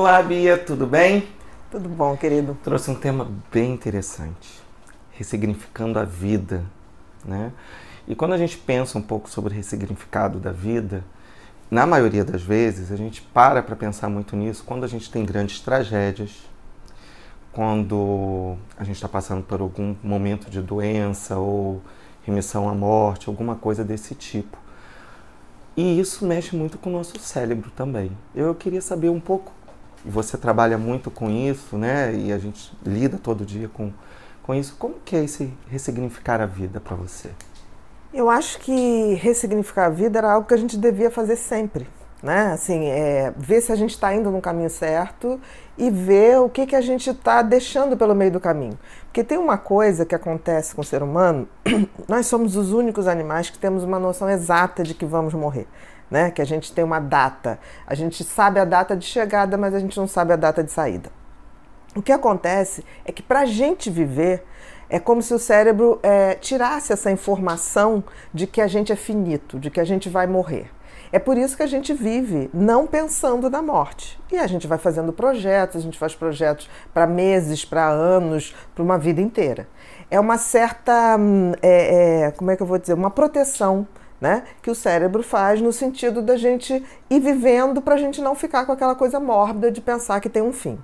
Olá, Bia, tudo bem? Tudo bom, querido. Trouxe um tema bem interessante, ressignificando a vida, né? E quando a gente pensa um pouco sobre o ressignificado da vida, na maioria das vezes a gente para para pensar muito nisso quando a gente tem grandes tragédias, quando a gente está passando por algum momento de doença ou remissão à morte, alguma coisa desse tipo. E isso mexe muito com o nosso cérebro também. Eu queria saber um pouco, você trabalha muito com isso, né? E a gente lida todo dia com, com isso. Como que é esse ressignificar a vida para você? Eu acho que ressignificar a vida era algo que a gente devia fazer sempre né? Assim, é, ver se a gente está indo no caminho certo e ver o que, que a gente está deixando pelo meio do caminho. Porque tem uma coisa que acontece com o ser humano, nós somos os únicos animais que temos uma noção exata de que vamos morrer. Né? Que a gente tem uma data. A gente sabe a data de chegada, mas a gente não sabe a data de saída. O que acontece é que para a gente viver, é como se o cérebro é, tirasse essa informação de que a gente é finito, de que a gente vai morrer. É por isso que a gente vive não pensando na morte. E a gente vai fazendo projetos, a gente faz projetos para meses, para anos, para uma vida inteira. É uma certa, hum, é, é, como é que eu vou dizer, uma proteção né, que o cérebro faz no sentido da gente ir vivendo para a gente não ficar com aquela coisa mórbida de pensar que tem um fim.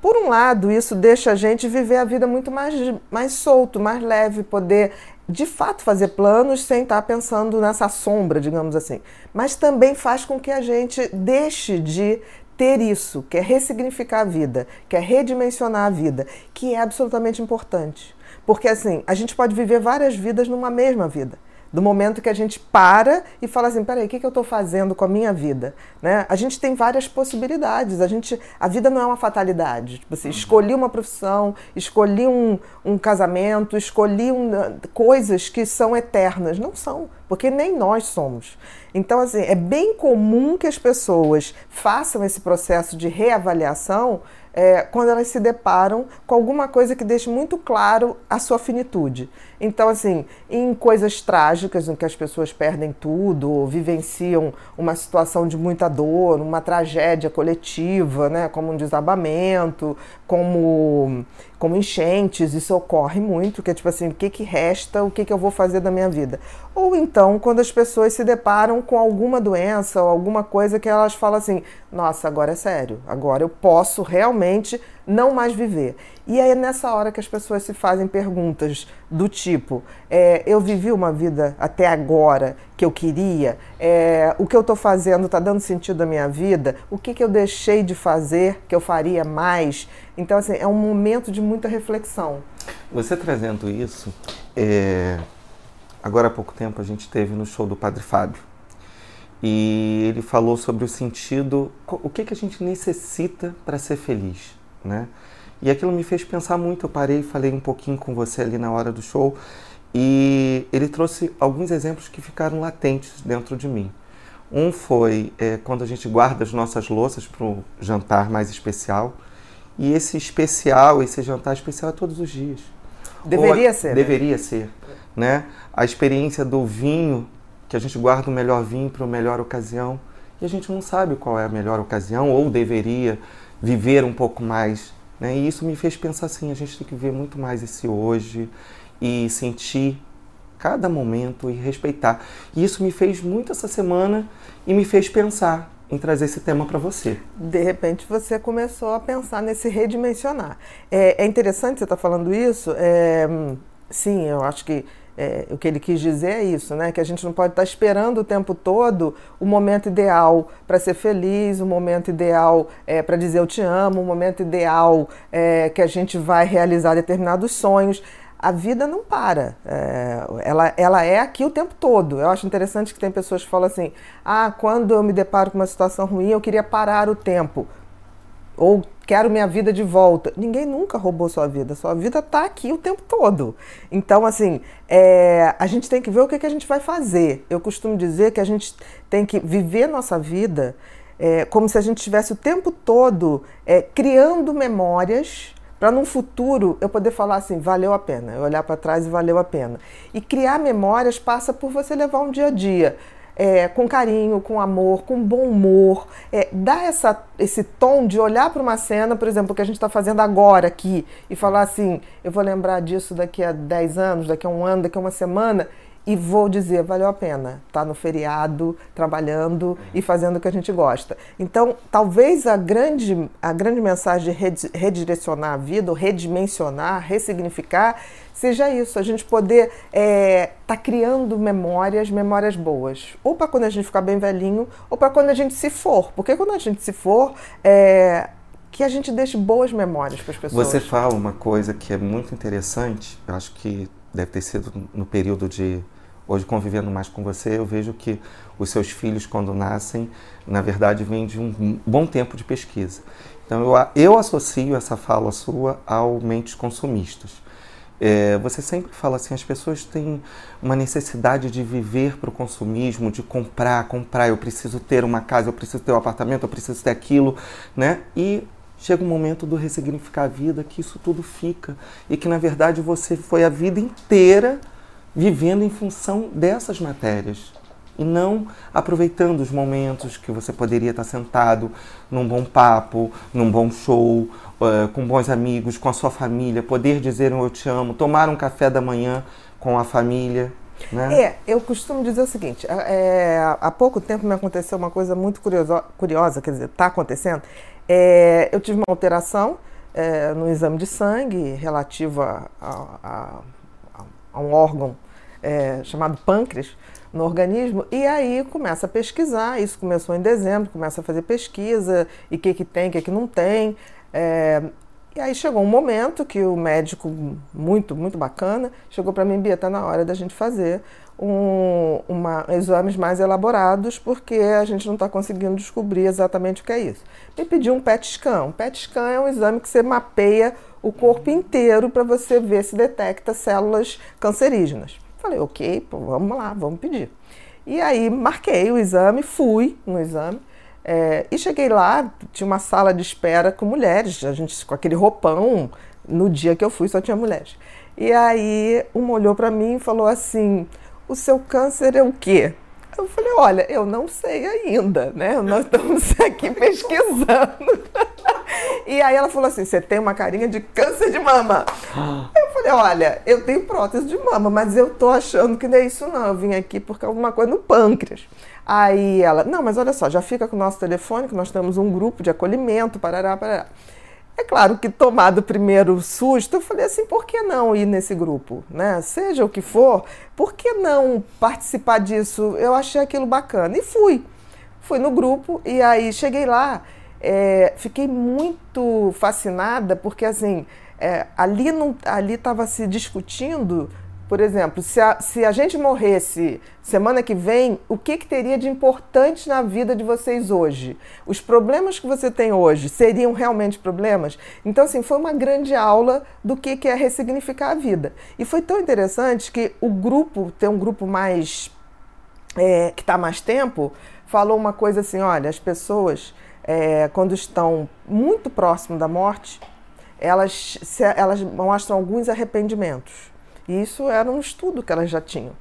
Por um lado, isso deixa a gente viver a vida muito mais, mais solto, mais leve, poder de fato fazer planos sem estar pensando nessa sombra, digamos assim. Mas também faz com que a gente deixe de ter isso, que é ressignificar a vida, que é redimensionar a vida, que é absolutamente importante. Porque assim, a gente pode viver várias vidas numa mesma vida do momento que a gente para e fala assim, peraí, o que, que eu estou fazendo com a minha vida? Né? A gente tem várias possibilidades, a, gente, a vida não é uma fatalidade. Tipo assim, escolhi uma profissão, escolhi um, um casamento, escolhi um, coisas que são eternas. Não são, porque nem nós somos. Então, assim, é bem comum que as pessoas façam esse processo de reavaliação é, quando elas se deparam com alguma coisa que deixe muito claro a sua finitude. Então, assim, em coisas trágicas, em que as pessoas perdem tudo, vivenciam uma situação de muita dor, uma tragédia coletiva, né, como um desabamento, como, como enchentes, isso ocorre muito, que é tipo assim, o que, que resta, o que, que eu vou fazer da minha vida? Ou então, quando as pessoas se deparam com alguma doença ou alguma coisa que elas falam assim, nossa, agora é sério, agora eu posso realmente não mais viver. E aí é nessa hora que as pessoas se fazem perguntas do tipo: é, eu vivi uma vida até agora que eu queria, é, o que eu estou fazendo está dando sentido à minha vida, o que, que eu deixei de fazer que eu faria mais. Então, assim, é um momento de muita reflexão. Você trazendo isso, é... agora há pouco tempo a gente teve no show do Padre Fábio. E ele falou sobre o sentido, o que, que a gente necessita para ser feliz né? E aquilo me fez pensar muito. Eu parei e falei um pouquinho com você ali na hora do show e ele trouxe alguns exemplos que ficaram latentes dentro de mim. Um foi é, quando a gente guarda as nossas louças para um jantar mais especial. E esse especial, esse jantar especial é todos os dias. Deveria ser. Né? Deveria né? ser. Né? A experiência do vinho, que a gente guarda o melhor vinho para a melhor ocasião. E a gente não sabe qual é a melhor ocasião, ou deveria viver um pouco mais. Né? E isso me fez pensar assim: a gente tem que ver muito mais esse hoje e sentir cada momento e respeitar. E isso me fez muito essa semana e me fez pensar em trazer esse tema para você. De repente você começou a pensar nesse redimensionar. É, é interessante você estar tá falando isso. É, sim, eu acho que é, o que ele quis dizer é isso, né? Que a gente não pode estar esperando o tempo todo o momento ideal para ser feliz, o momento ideal é, para dizer eu te amo, o momento ideal é, que a gente vai realizar determinados sonhos. A vida não para, é, ela, ela é aqui o tempo todo. Eu acho interessante que tem pessoas que falam assim: ah, quando eu me deparo com uma situação ruim, eu queria parar o tempo ou quero minha vida de volta. Ninguém nunca roubou sua vida, sua vida está aqui o tempo todo. Então, assim, é, a gente tem que ver o que, que a gente vai fazer. Eu costumo dizer que a gente tem que viver nossa vida é, como se a gente estivesse o tempo todo é, criando memórias para num futuro eu poder falar assim, valeu a pena, eu olhar para trás e valeu a pena. E criar memórias passa por você levar um dia a dia é, com carinho, com amor, com bom humor, é, dar essa, esse tom de olhar para uma cena, por exemplo, que a gente está fazendo agora aqui, e falar assim: eu vou lembrar disso daqui a 10 anos, daqui a um ano, daqui a uma semana, e vou dizer, valeu a pena estar tá no feriado, trabalhando e fazendo o que a gente gosta. Então, talvez a grande, a grande mensagem de redirecionar a vida, ou redimensionar, ressignificar, seja isso, a gente poder estar é, tá criando memórias, memórias boas. Ou para quando a gente ficar bem velhinho, ou para quando a gente se for. Porque quando a gente se for, é, que a gente deixe boas memórias para as pessoas. Você fala uma coisa que é muito interessante, eu acho que deve ter sido no período de hoje convivendo mais com você, eu vejo que os seus filhos, quando nascem, na verdade, vêm de um bom tempo de pesquisa. Então, eu, eu associo essa fala sua ao mentes consumistas. É, você sempre fala assim, as pessoas têm uma necessidade de viver para o consumismo, de comprar, comprar, eu preciso ter uma casa, eu preciso ter um apartamento, eu preciso ter aquilo, né? E chega um momento do ressignificar a vida que isso tudo fica e que na verdade você foi a vida inteira vivendo em função dessas matérias e não aproveitando os momentos que você poderia estar sentado num bom papo, num bom show, uh, com bons amigos, com a sua família, poder dizer um eu te amo, tomar um café da manhã com a família. Né? É, eu costumo dizer o seguinte: é, há pouco tempo me aconteceu uma coisa muito curiosa, curiosa quer dizer, está acontecendo. É, eu tive uma alteração é, no exame de sangue relativa a, a, a um órgão é, chamado pâncreas no organismo, e aí começa a pesquisar. Isso começou em dezembro, começa a fazer pesquisa, e o que, que tem, o que, que não tem. É, e aí chegou um momento que o médico, muito, muito bacana, chegou para mim, Bia, está na hora da gente fazer um, uma, exames mais elaborados, porque a gente não está conseguindo descobrir exatamente o que é isso. Me pediu um PET scan. Um PET scan é um exame que você mapeia o corpo inteiro para você ver se detecta células cancerígenas. Falei, ok, pô, vamos lá, vamos pedir. E aí marquei o exame, fui no exame. É, e cheguei lá, tinha uma sala de espera com mulheres, a gente com aquele roupão. No dia que eu fui só tinha mulheres. E aí uma olhou para mim e falou assim: "O seu câncer é o quê?" Eu falei: "Olha, eu não sei ainda, né? Nós estamos aqui pesquisando." E aí ela falou assim: você tem uma carinha de câncer de mama. Eu falei: olha, eu tenho prótese de mama, mas eu tô achando que não é isso, não. Eu vim aqui porque alguma coisa no pâncreas. Aí ela: não, mas olha só, já fica com o nosso telefone, que nós temos um grupo de acolhimento, parará, parará. É claro que tomado o primeiro susto, eu falei assim, por que não ir nesse grupo, né? Seja o que for, por que não participar disso? Eu achei aquilo bacana e fui. Fui no grupo e aí cheguei lá é, fiquei muito fascinada porque assim é, ali não ali estava se discutindo por exemplo se a, se a gente morresse semana que vem o que, que teria de importante na vida de vocês hoje? Os problemas que você tem hoje seriam realmente problemas? Então assim foi uma grande aula do que, que é ressignificar a vida. E foi tão interessante que o grupo tem um grupo mais é, que está mais tempo falou uma coisa assim olha as pessoas é, quando estão muito próximo da morte, elas, se, elas mostram alguns arrependimentos. E isso era um estudo que elas já tinham.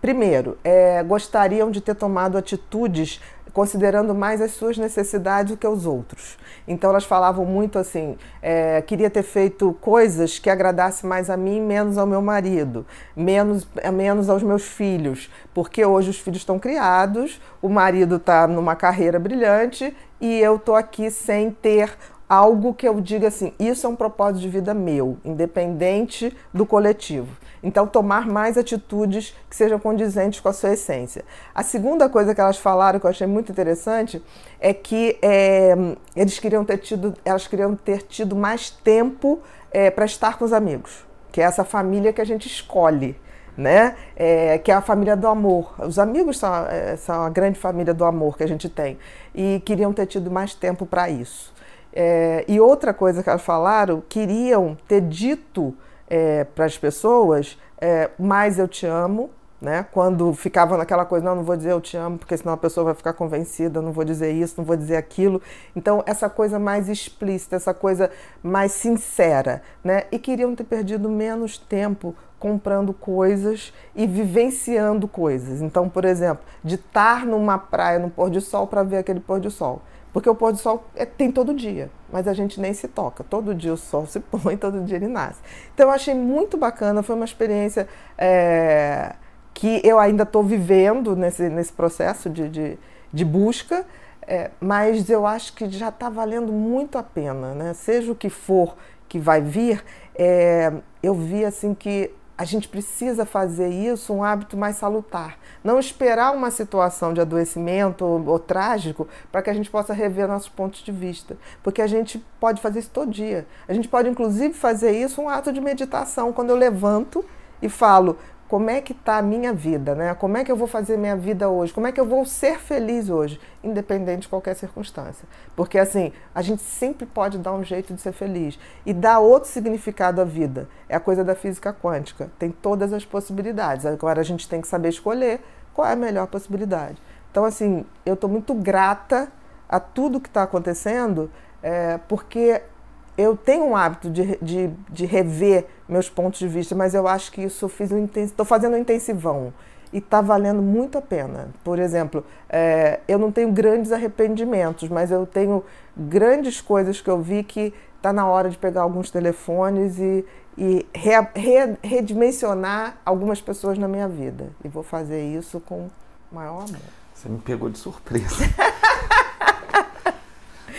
Primeiro, é, gostariam de ter tomado atitudes considerando mais as suas necessidades do que os outros. Então elas falavam muito assim: é, queria ter feito coisas que agradasse mais a mim, menos ao meu marido, menos, menos aos meus filhos, porque hoje os filhos estão criados, o marido está numa carreira brilhante e eu estou aqui sem ter algo que eu diga assim: isso é um propósito de vida meu, independente do coletivo. Então, tomar mais atitudes que sejam condizentes com a sua essência. A segunda coisa que elas falaram, que eu achei muito interessante, é que é, eles queriam ter tido, elas queriam ter tido mais tempo é, para estar com os amigos, que é essa família que a gente escolhe. Né? É, que é a família do amor. Os amigos são, são a grande família do amor que a gente tem e queriam ter tido mais tempo para isso. É, e outra coisa que elas falaram, queriam ter dito é, para as pessoas, é, mais eu te amo, né? Quando ficava naquela coisa, não, não vou dizer eu te amo, porque senão a pessoa vai ficar convencida, não vou dizer isso, não vou dizer aquilo. Então, essa coisa mais explícita, essa coisa mais sincera, né? E queriam ter perdido menos tempo comprando coisas e vivenciando coisas. Então, por exemplo, de estar numa praia no pôr do sol para ver aquele pôr do sol. Porque o pôr do sol é, tem todo dia, mas a gente nem se toca. Todo dia o sol se põe, todo dia ele nasce. Então eu achei muito bacana, foi uma experiência é, que eu ainda estou vivendo nesse, nesse processo de, de, de busca, é, mas eu acho que já está valendo muito a pena, né? Seja o que for que vai vir, é, eu vi assim que a gente precisa fazer isso um hábito mais salutar. Não esperar uma situação de adoecimento ou, ou trágico para que a gente possa rever nossos pontos de vista. Porque a gente pode fazer isso todo dia. A gente pode, inclusive, fazer isso um ato de meditação. Quando eu levanto e falo, como é que está a minha vida, né? Como é que eu vou fazer minha vida hoje? Como é que eu vou ser feliz hoje, independente de qualquer circunstância? Porque assim, a gente sempre pode dar um jeito de ser feliz e dar outro significado à vida. É a coisa da física quântica. Tem todas as possibilidades. Agora a gente tem que saber escolher qual é a melhor possibilidade. Então assim, eu estou muito grata a tudo que está acontecendo, é, porque eu tenho um hábito de, de, de, rever meus pontos de vista, mas eu acho que isso eu fiz um estou fazendo um intensivão e está valendo muito a pena. Por exemplo, é, eu não tenho grandes arrependimentos, mas eu tenho grandes coisas que eu vi que está na hora de pegar alguns telefones e, e re, re, redimensionar algumas pessoas na minha vida. E vou fazer isso com maior amor. Você me pegou de surpresa.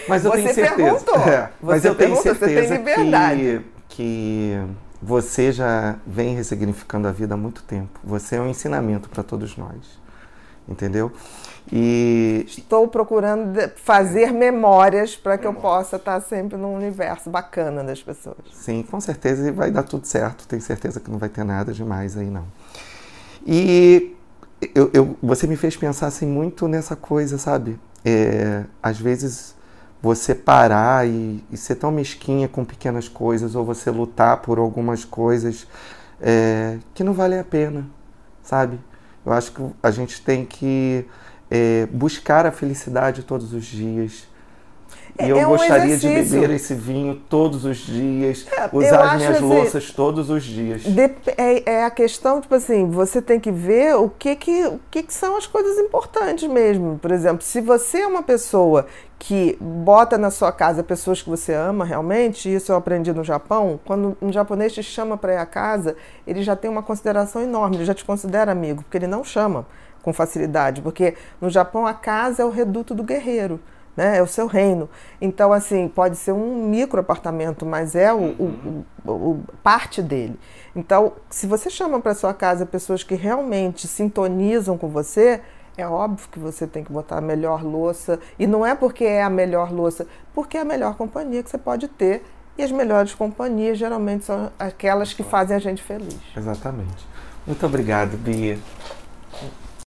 Mas eu você tenho certeza. Perguntou. É, mas você eu tenho certeza que, que você já vem ressignificando a vida há muito tempo. Você é um ensinamento para todos nós. Entendeu? E estou procurando fazer memórias para que eu possa estar sempre num universo bacana das pessoas. Sim, com certeza vai dar tudo certo. Tenho certeza que não vai ter nada demais aí não. E eu, eu, você me fez pensar assim muito nessa coisa, sabe? É, às vezes você parar e, e, ser tão mesquinha com pequenas coisas ou você lutar por algumas coisas é, que não vale a pena, sabe? Eu acho que a gente tem que é, buscar a felicidade todos os dias, e eu é um gostaria exercício. de beber esse vinho todos os dias, é, usar as minhas assim, louças todos os dias. De, é, é, a questão, tipo assim, você tem que ver o que que, o que que são as coisas importantes mesmo. Por exemplo, se você é uma pessoa que bota na sua casa pessoas que você ama realmente, isso eu aprendi no Japão, quando um japonês te chama para ir à casa, ele já tem uma consideração enorme, ele já te considera amigo, porque ele não chama com facilidade, porque no Japão a casa é o reduto do guerreiro né? É o seu reino. Então, assim, pode ser um micro apartamento, mas é o, uhum. o, o, o parte dele. Então, se você chama para sua casa pessoas que realmente sintonizam com você, é óbvio que você tem que botar a melhor louça. E não é porque é a melhor louça, porque é a melhor companhia que você pode ter. E as melhores companhias geralmente são aquelas que fazem a gente feliz. Exatamente. Muito obrigado, Bia.